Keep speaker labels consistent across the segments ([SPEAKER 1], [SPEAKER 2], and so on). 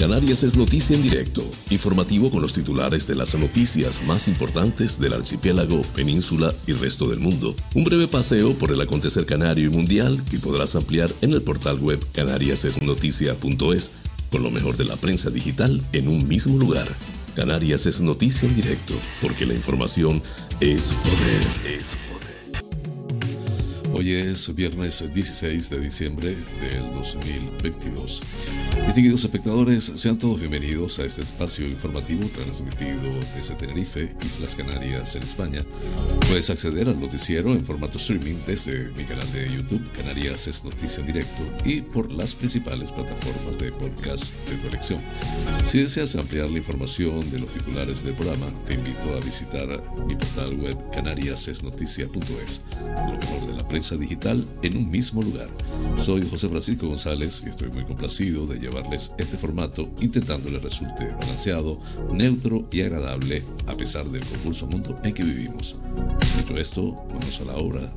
[SPEAKER 1] Canarias es noticia en directo, informativo con los titulares de las noticias más importantes del archipiélago, península y resto del mundo. Un breve paseo por el acontecer canario y mundial que podrás ampliar en el portal web canariasesnoticia.es con lo mejor de la prensa digital en un mismo lugar. Canarias es noticia en directo, porque la información es poder. Es
[SPEAKER 2] Hoy es viernes 16 de diciembre del 2022. Distinguidos espectadores, sean todos bienvenidos a este espacio informativo transmitido desde Tenerife, Islas Canarias, en España. Puedes acceder al noticiero en formato streaming desde mi canal de YouTube, Canarias es Noticia en Directo, y por las principales plataformas de podcast de tu elección. Si deseas ampliar la información de los titulares del programa, te invito a visitar mi portal web canariasesnoticia.es, lo mejor de la prensa digital en un mismo lugar. Soy José Francisco González y estoy muy complacido de llevarles este formato intentando le resulte balanceado, neutro y agradable a pesar del convulso mundo en que vivimos. Dicho esto, vamos a la obra.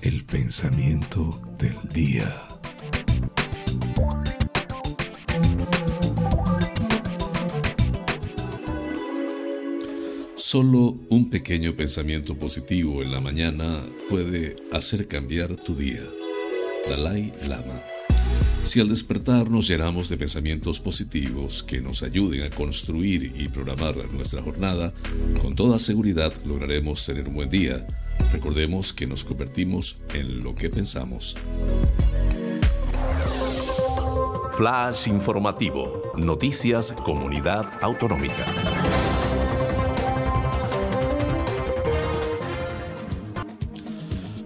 [SPEAKER 1] El pensamiento del día.
[SPEAKER 2] Solo un pequeño pensamiento positivo en la mañana puede hacer cambiar tu día. Dalai Lama. Si al despertar nos llenamos de pensamientos positivos que nos ayuden a construir y programar nuestra jornada, con toda seguridad lograremos tener un buen día. Recordemos que nos convertimos en lo que pensamos.
[SPEAKER 1] Flash informativo. Noticias Comunidad Autonómica.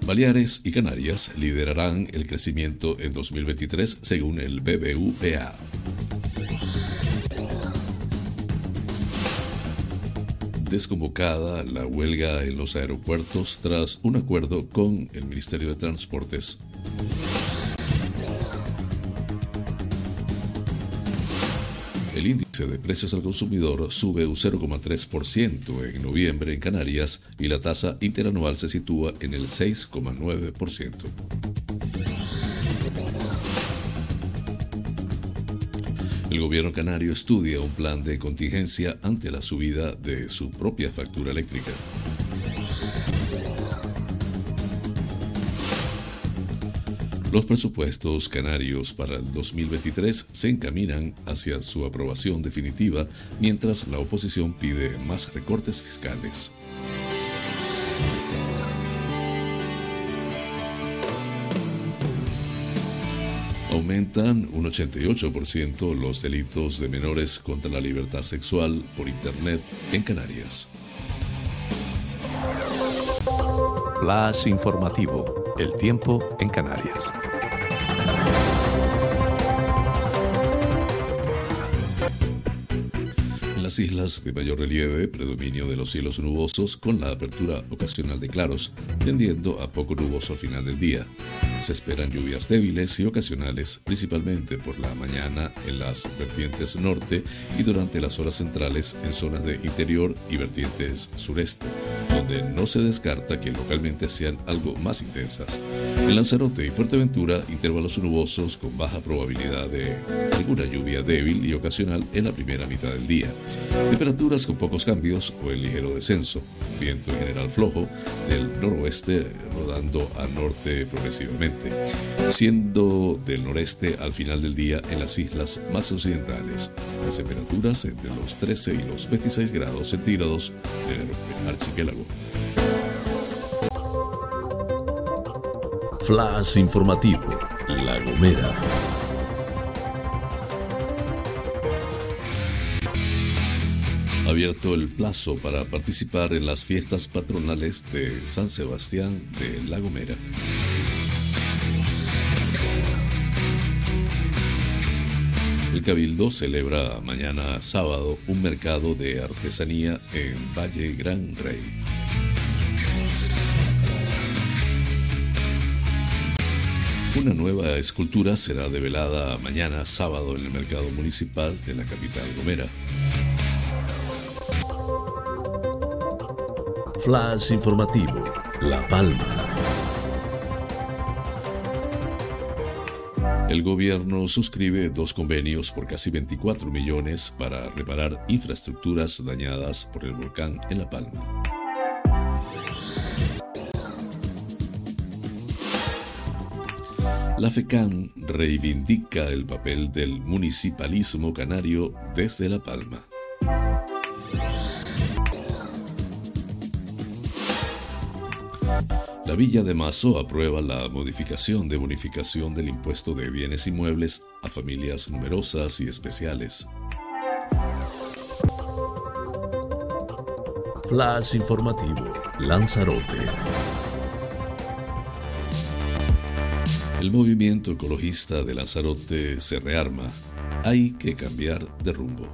[SPEAKER 2] Baleares y Canarias liderarán el crecimiento en 2023 según el BBVA. Desconvocada la huelga en los aeropuertos tras un acuerdo con el Ministerio de Transportes. El índice de precios al consumidor sube un 0,3% en noviembre en Canarias y la tasa interanual se sitúa en el 6,9%. El gobierno canario estudia un plan de contingencia ante la subida de su propia factura eléctrica. Los presupuestos canarios para el 2023 se encaminan hacia su aprobación definitiva mientras la oposición pide más recortes fiscales. Aumentan un 88% los delitos de menores contra la libertad sexual por Internet en Canarias.
[SPEAKER 1] Flash informativo. El tiempo en Canarias.
[SPEAKER 2] En las islas de mayor relieve, predominio de los cielos nubosos con la apertura ocasional de claros, tendiendo a poco nuboso al final del día. Se esperan lluvias débiles y ocasionales, principalmente por la mañana en las vertientes norte y durante las horas centrales en zonas de interior y vertientes sureste, no se descarta que localmente sean algo más intensas. En Lanzarote y Fuerteventura, intervalos nubosos con baja probabilidad de alguna lluvia débil y ocasional en la primera mitad del día. Temperaturas con pocos cambios o en ligero descenso. Viento en general flojo del noroeste rodando a norte progresivamente siendo del noreste al final del día en las islas más occidentales. Las temperaturas entre los 13 y los 26 grados centígrados en el archipiélago.
[SPEAKER 1] Flash informativo, La Gomera.
[SPEAKER 2] abierto el plazo para participar en las fiestas patronales de San Sebastián de La Gomera. El Cabildo celebra mañana sábado un mercado de artesanía en Valle Gran Rey. Una nueva escultura será develada mañana sábado en el mercado municipal de la capital gomera.
[SPEAKER 1] Flash informativo, La Palma.
[SPEAKER 2] El gobierno suscribe dos convenios por casi 24 millones para reparar infraestructuras dañadas por el volcán en La Palma. La FECAN reivindica el papel del municipalismo canario desde La Palma. La Villa de Mazo aprueba la modificación de bonificación del impuesto de bienes inmuebles a familias numerosas y especiales.
[SPEAKER 1] Flash informativo, Lanzarote.
[SPEAKER 2] El movimiento ecologista de Lanzarote se rearma. Hay que cambiar de rumbo.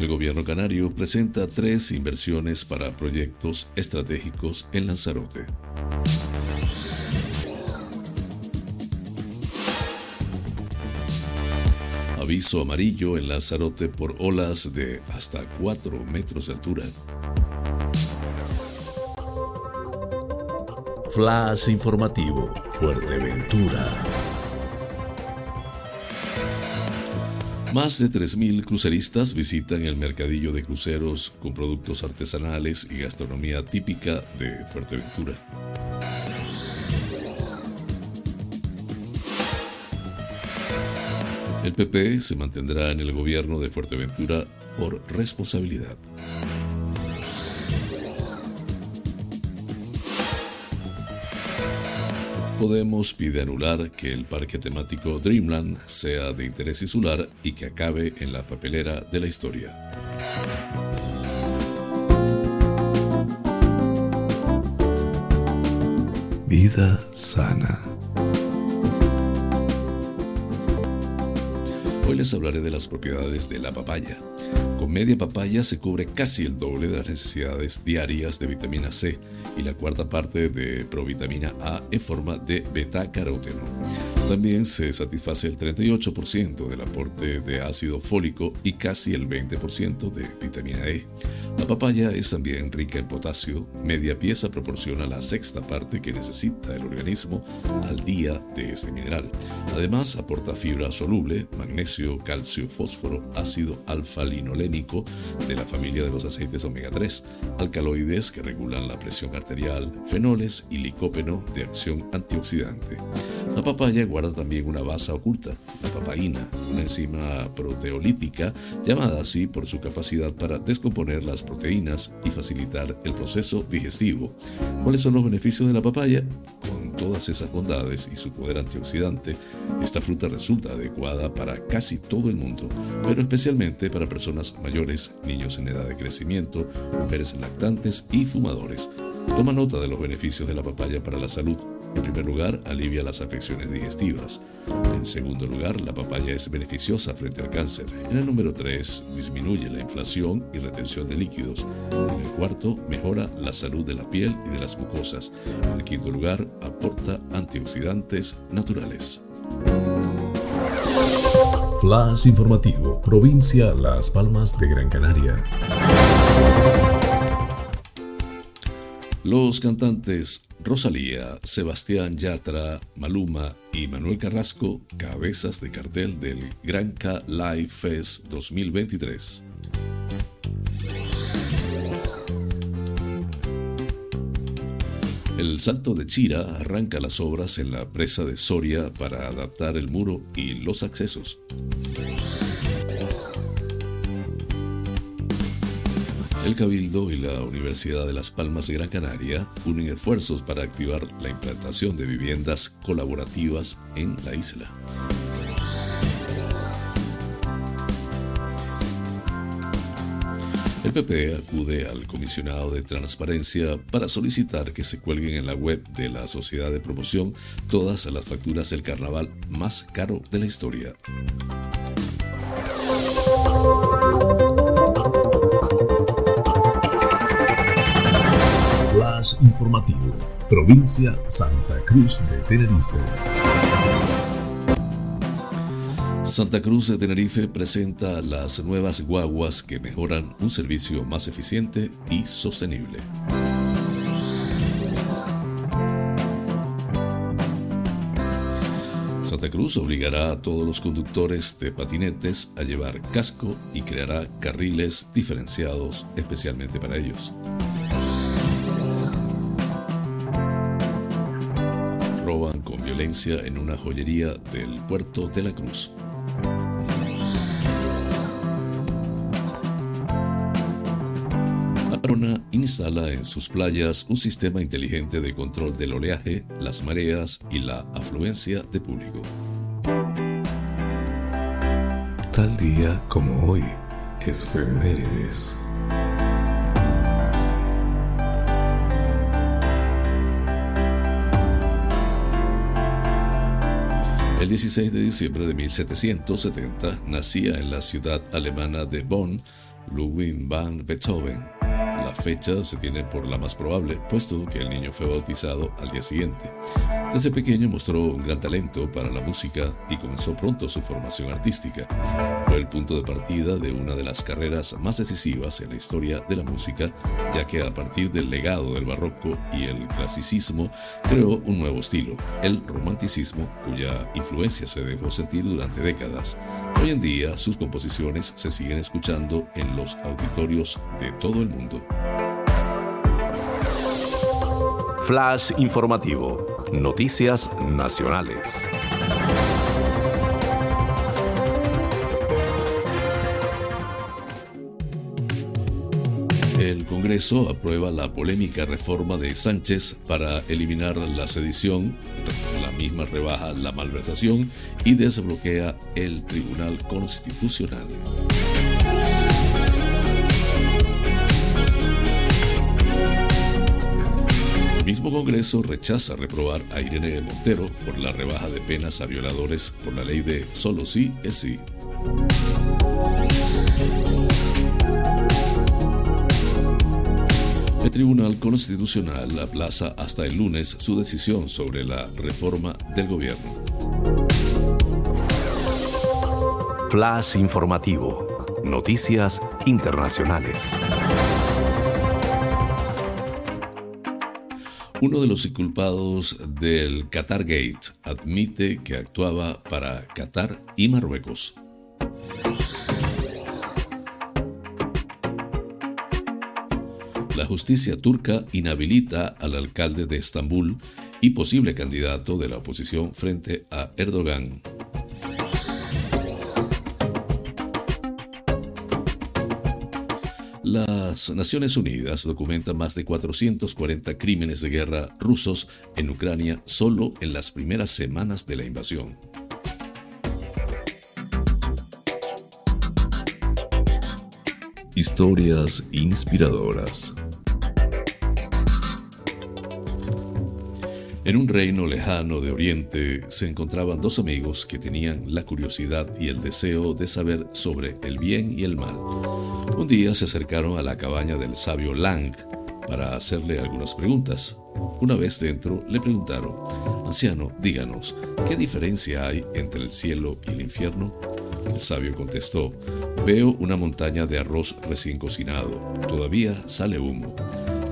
[SPEAKER 2] El gobierno canario presenta tres inversiones para proyectos estratégicos en Lanzarote. Aviso amarillo en Lanzarote por olas de hasta 4 metros de altura.
[SPEAKER 1] Flash informativo, Fuerteventura.
[SPEAKER 2] Más de 3.000 cruceristas visitan el mercadillo de cruceros con productos artesanales y gastronomía típica de Fuerteventura. El PP se mantendrá en el gobierno de Fuerteventura por responsabilidad. Podemos pide anular que el parque temático Dreamland sea de interés insular y que acabe en la papelera de la historia.
[SPEAKER 1] Vida sana.
[SPEAKER 2] Hoy les hablaré de las propiedades de la papaya. Con media papaya se cubre casi el doble de las necesidades diarias de vitamina C y la cuarta parte de provitamina A en forma de beta-caroteno. También se satisface el 38% del aporte de ácido fólico y casi el 20% de vitamina E. La papaya es también rica en potasio, media pieza proporciona la sexta parte que necesita el organismo al día de este mineral. Además aporta fibra soluble, magnesio, calcio, fósforo, ácido alfa-linolénico de la familia de los aceites omega 3, alcaloides que regulan la presión arterial, fenoles y licópeno de acción antioxidante. La papaya guarda también una base oculta, la papaína, una enzima proteolítica llamada así por su capacidad para descomponer las proteínas y facilitar el proceso digestivo. ¿Cuáles son los beneficios de la papaya? Con todas esas bondades y su poder antioxidante, esta fruta resulta adecuada para casi todo el mundo, pero especialmente para personas mayores, niños en edad de crecimiento, mujeres lactantes y fumadores. Toma nota de los beneficios de la papaya para la salud. En primer lugar, alivia las afecciones digestivas. En segundo lugar, la papaya es beneficiosa frente al cáncer. En el número 3, disminuye la inflación y retención de líquidos. En el cuarto, mejora la salud de la piel y de las mucosas. En el quinto lugar, aporta antioxidantes naturales.
[SPEAKER 1] Flash informativo, provincia Las Palmas de Gran Canaria.
[SPEAKER 2] Los cantantes Rosalía, Sebastián Yatra, Maluma y Manuel Carrasco, cabezas de cartel del Granca Live Fest 2023. El Salto de Chira arranca las obras en la presa de Soria para adaptar el muro y los accesos. El Cabildo y la Universidad de Las Palmas de Gran Canaria unen esfuerzos para activar la implantación de viviendas colaborativas en la isla. El PP acude al comisionado de transparencia para solicitar que se cuelguen en la web de la sociedad de promoción todas las facturas del carnaval más caro de la historia.
[SPEAKER 1] informativo. Provincia Santa Cruz de Tenerife.
[SPEAKER 2] Santa Cruz de Tenerife presenta las nuevas guaguas que mejoran un servicio más eficiente y sostenible. Santa Cruz obligará a todos los conductores de patinetes a llevar casco y creará carriles diferenciados especialmente para ellos. En una joyería del puerto de la Cruz. Arona instala en sus playas un sistema inteligente de control del oleaje, las mareas y la afluencia de público.
[SPEAKER 1] Tal día como hoy, es.
[SPEAKER 2] El 16 de diciembre de 1770 nacía en la ciudad alemana de Bonn Ludwig van Beethoven. La fecha se tiene por la más probable, puesto que el niño fue bautizado al día siguiente. Desde pequeño mostró un gran talento para la música y comenzó pronto su formación artística. Fue el punto de partida de una de las carreras más decisivas en la historia de la música, ya que a partir del legado del barroco y el clasicismo creó un nuevo estilo, el romanticismo, cuya influencia se dejó sentir durante décadas. Hoy en día sus composiciones se siguen escuchando en los auditorios de todo el mundo.
[SPEAKER 3] Flash informativo. Noticias nacionales.
[SPEAKER 2] El Congreso aprueba la polémica reforma de Sánchez para eliminar la sedición, la misma rebaja la malversación y desbloquea el Tribunal Constitucional. Mismo Congreso rechaza reprobar a Irene Montero por la rebaja de penas a violadores por la ley de solo sí es sí. El Tribunal Constitucional aplaza hasta el lunes su decisión sobre la reforma del gobierno.
[SPEAKER 3] Flash informativo. Noticias internacionales.
[SPEAKER 2] Uno de los inculpados del Qatar Gate admite que actuaba para Qatar y Marruecos. La justicia turca inhabilita al alcalde de Estambul y posible candidato de la oposición frente a Erdogan. Las Naciones Unidas documentan más de 440 crímenes de guerra rusos en Ucrania solo en las primeras semanas de la invasión.
[SPEAKER 1] Historias inspiradoras.
[SPEAKER 2] En un reino lejano de Oriente se encontraban dos amigos que tenían la curiosidad y el deseo de saber sobre el bien y el mal. Un día se acercaron a la cabaña del sabio Lang para hacerle algunas preguntas. Una vez dentro le preguntaron, Anciano, díganos, ¿qué diferencia hay entre el cielo y el infierno? El sabio contestó, Veo una montaña de arroz recién cocinado, todavía sale humo.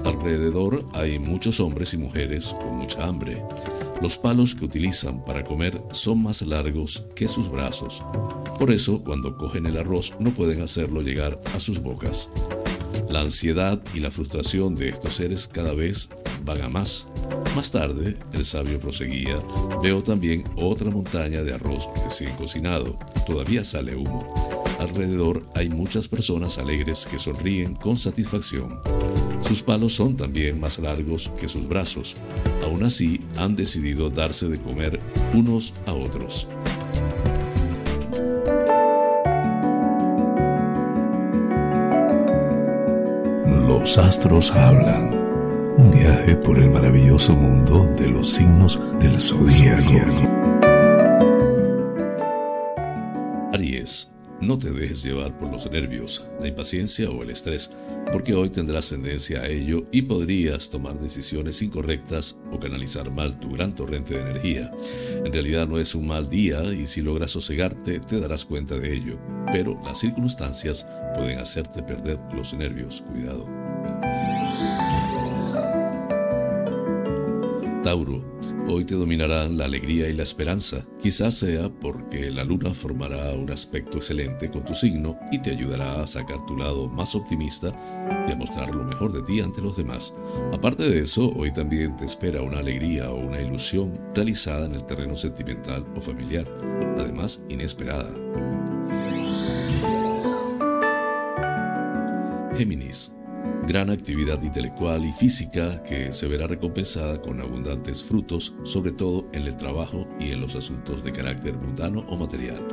[SPEAKER 2] Alrededor hay muchos hombres y mujeres con mucha hambre. Los palos que utilizan para comer son más largos que sus brazos. Por eso, cuando cogen el arroz, no pueden hacerlo llegar a sus bocas. La ansiedad y la frustración de estos seres cada vez van a más. Más tarde, el sabio proseguía, veo también otra montaña de arroz recién cocinado. Todavía sale humo. Alrededor hay muchas personas alegres que sonríen con satisfacción. Sus palos son también más largos que sus brazos. Aún así, han decidido darse de comer unos a otros.
[SPEAKER 1] Los astros hablan. Un viaje por el maravilloso mundo de los signos del zodíaco.
[SPEAKER 2] Aries, no te dejes llevar por los nervios, la impaciencia o el estrés, porque hoy tendrás tendencia a ello y podrías tomar decisiones incorrectas o canalizar mal tu gran torrente de energía. En realidad no es un mal día y si logras sosegarte te darás cuenta de ello, pero las circunstancias pueden hacerte perder los nervios. Cuidado. Tauro, Hoy te dominarán la alegría y la esperanza. Quizás sea porque la luna formará un aspecto excelente con tu signo y te ayudará a sacar tu lado más optimista y a mostrar lo mejor de ti ante los demás. Aparte de eso, hoy también te espera una alegría o una ilusión realizada en el terreno sentimental o familiar, además inesperada. Géminis gran actividad intelectual y física que se verá recompensada con abundantes frutos, sobre todo en el trabajo y en los asuntos de carácter mundano o material.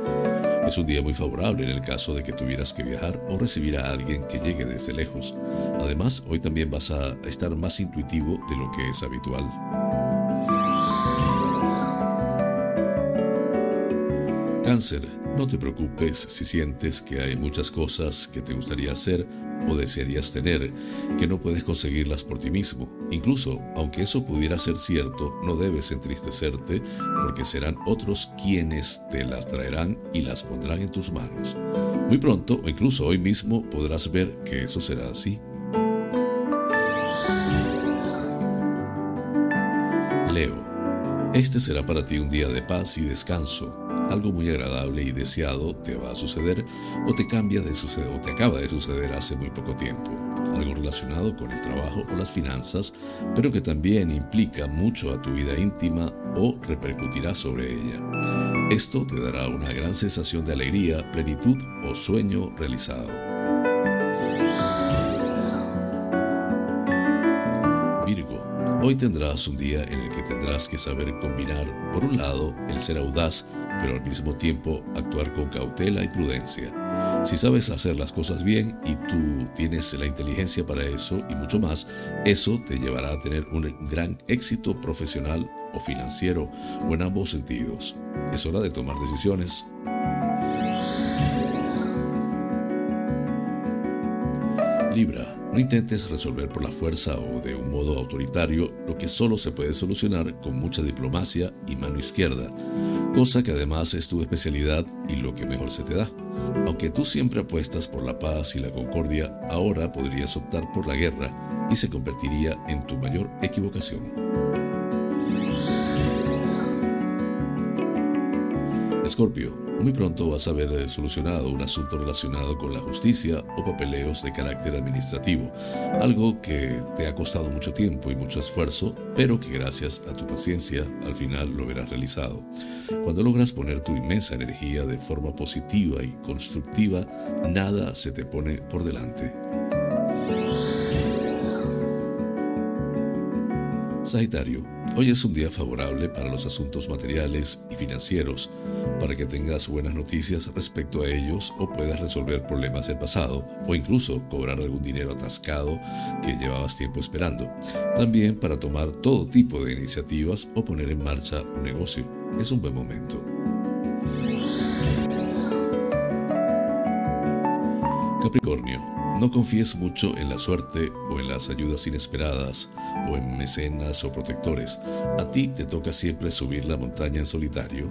[SPEAKER 2] Es un día muy favorable en el caso de que tuvieras que viajar o recibir a alguien que llegue desde lejos. Además, hoy también vas a estar más intuitivo de lo que es habitual. Cáncer, no te preocupes si sientes que hay muchas cosas que te gustaría hacer o desearías tener, que no puedes conseguirlas por ti mismo. Incluso, aunque eso pudiera ser cierto, no debes entristecerte porque serán otros quienes te las traerán y las pondrán en tus manos. Muy pronto, o incluso hoy mismo, podrás ver que eso será así. Leo, este será para ti un día de paz y descanso algo muy agradable y deseado te va a suceder o te cambia de suceder o te acaba de suceder hace muy poco tiempo. Algo relacionado con el trabajo o las finanzas, pero que también implica mucho a tu vida íntima o repercutirá sobre ella. Esto te dará una gran sensación de alegría, plenitud o sueño realizado. Virgo, hoy tendrás un día en el que tendrás que saber combinar, por un lado, el ser audaz pero al mismo tiempo actuar con cautela y prudencia. Si sabes hacer las cosas bien y tú tienes la inteligencia para eso y mucho más, eso te llevará a tener un gran éxito profesional o financiero o en ambos sentidos. Es hora de tomar decisiones. Libra, no intentes resolver por la fuerza o de un modo autoritario lo que solo se puede solucionar con mucha diplomacia y mano izquierda cosa que además es tu especialidad y lo que mejor se te da. Aunque tú siempre apuestas por la paz y la concordia, ahora podrías optar por la guerra y se convertiría en tu mayor equivocación. Escorpio, muy pronto vas a haber eh, solucionado un asunto relacionado con la justicia o papeleos de carácter administrativo, algo que te ha costado mucho tiempo y mucho esfuerzo, pero que gracias a tu paciencia al final lo verás realizado. Cuando logras poner tu inmensa energía de forma positiva y constructiva, nada se te pone por delante. Sagitario, hoy es un día favorable para los asuntos materiales y financieros, para que tengas buenas noticias respecto a ellos o puedas resolver problemas del pasado o incluso cobrar algún dinero atascado que llevabas tiempo esperando. También para tomar todo tipo de iniciativas o poner en marcha un negocio. Es un buen momento. No confíes mucho en la suerte o en las ayudas inesperadas o en mecenas o protectores. A ti te toca siempre subir la montaña en solitario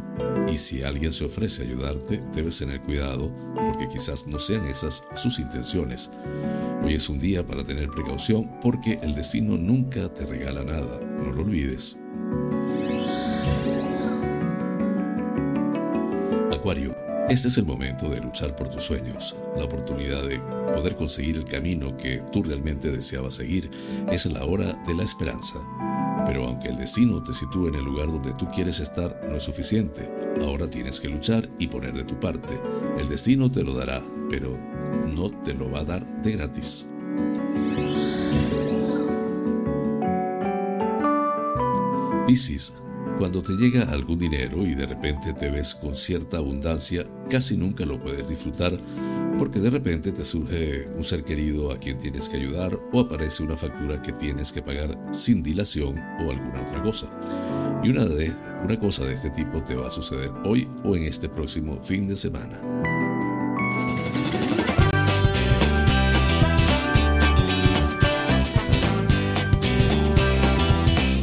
[SPEAKER 2] y si alguien se ofrece a ayudarte, debes tener cuidado porque quizás no sean esas sus intenciones. Hoy es un día para tener precaución porque el destino nunca te regala nada, no lo olvides. Este es el momento de luchar por tus sueños. La oportunidad de poder conseguir el camino que tú realmente deseabas seguir es la hora de la esperanza. Pero aunque el destino te sitúe en el lugar donde tú quieres estar, no es suficiente. Ahora tienes que luchar y poner de tu parte. El destino te lo dará, pero no te lo va a dar de gratis. Piscis cuando te llega algún dinero y de repente te ves con cierta abundancia, casi nunca lo puedes disfrutar porque de repente te surge un ser querido a quien tienes que ayudar o aparece una factura que tienes que pagar sin dilación o alguna otra cosa. Y una, de, una cosa de este tipo te va a suceder hoy o en este próximo fin de semana.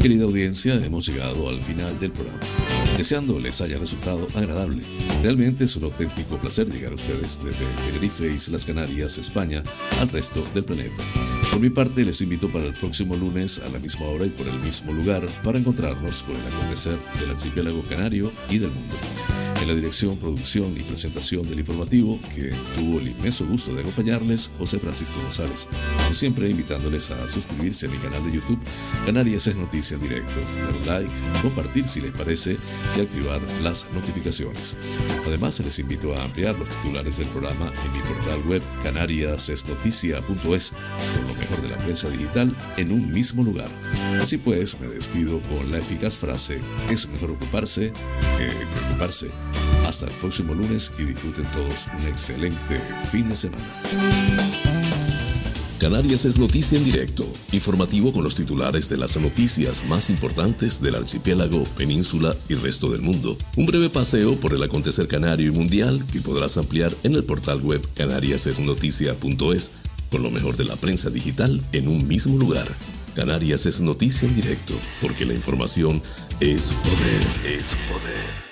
[SPEAKER 2] Querida audiencia, hemos llegado al final del programa. Deseando les haya resultado agradable. Realmente es un auténtico placer llegar a ustedes desde Tenerife, Islas Canarias, España, al resto del planeta. Por mi parte, les invito para el próximo lunes a la misma hora y por el mismo lugar para encontrarnos con el acontecer del archipiélago canario y del mundo en la dirección, producción y presentación del informativo, que tuvo el inmenso gusto de acompañarles, José Francisco González. Como siempre, invitándoles a suscribirse a mi canal de YouTube, Canarias es Noticia en Directo, dar like, compartir si les parece y activar las notificaciones. Además, les invito a ampliar los titulares del programa en mi portal web canariasesnoticia.es, con lo mejor de la prensa digital en un mismo lugar. Así pues, me despido con la eficaz frase, es mejor ocuparse que preocuparse. Hasta el próximo lunes y disfruten todos un excelente fin de semana.
[SPEAKER 1] Canarias es noticia en directo, informativo con los titulares de las noticias más importantes del archipiélago, península y resto del mundo. Un breve paseo por el acontecer canario y mundial que podrás ampliar en el portal web canariasesnoticia.es con lo mejor de la prensa digital en un mismo lugar. Canarias es noticia en directo, porque la información es poder, es poder.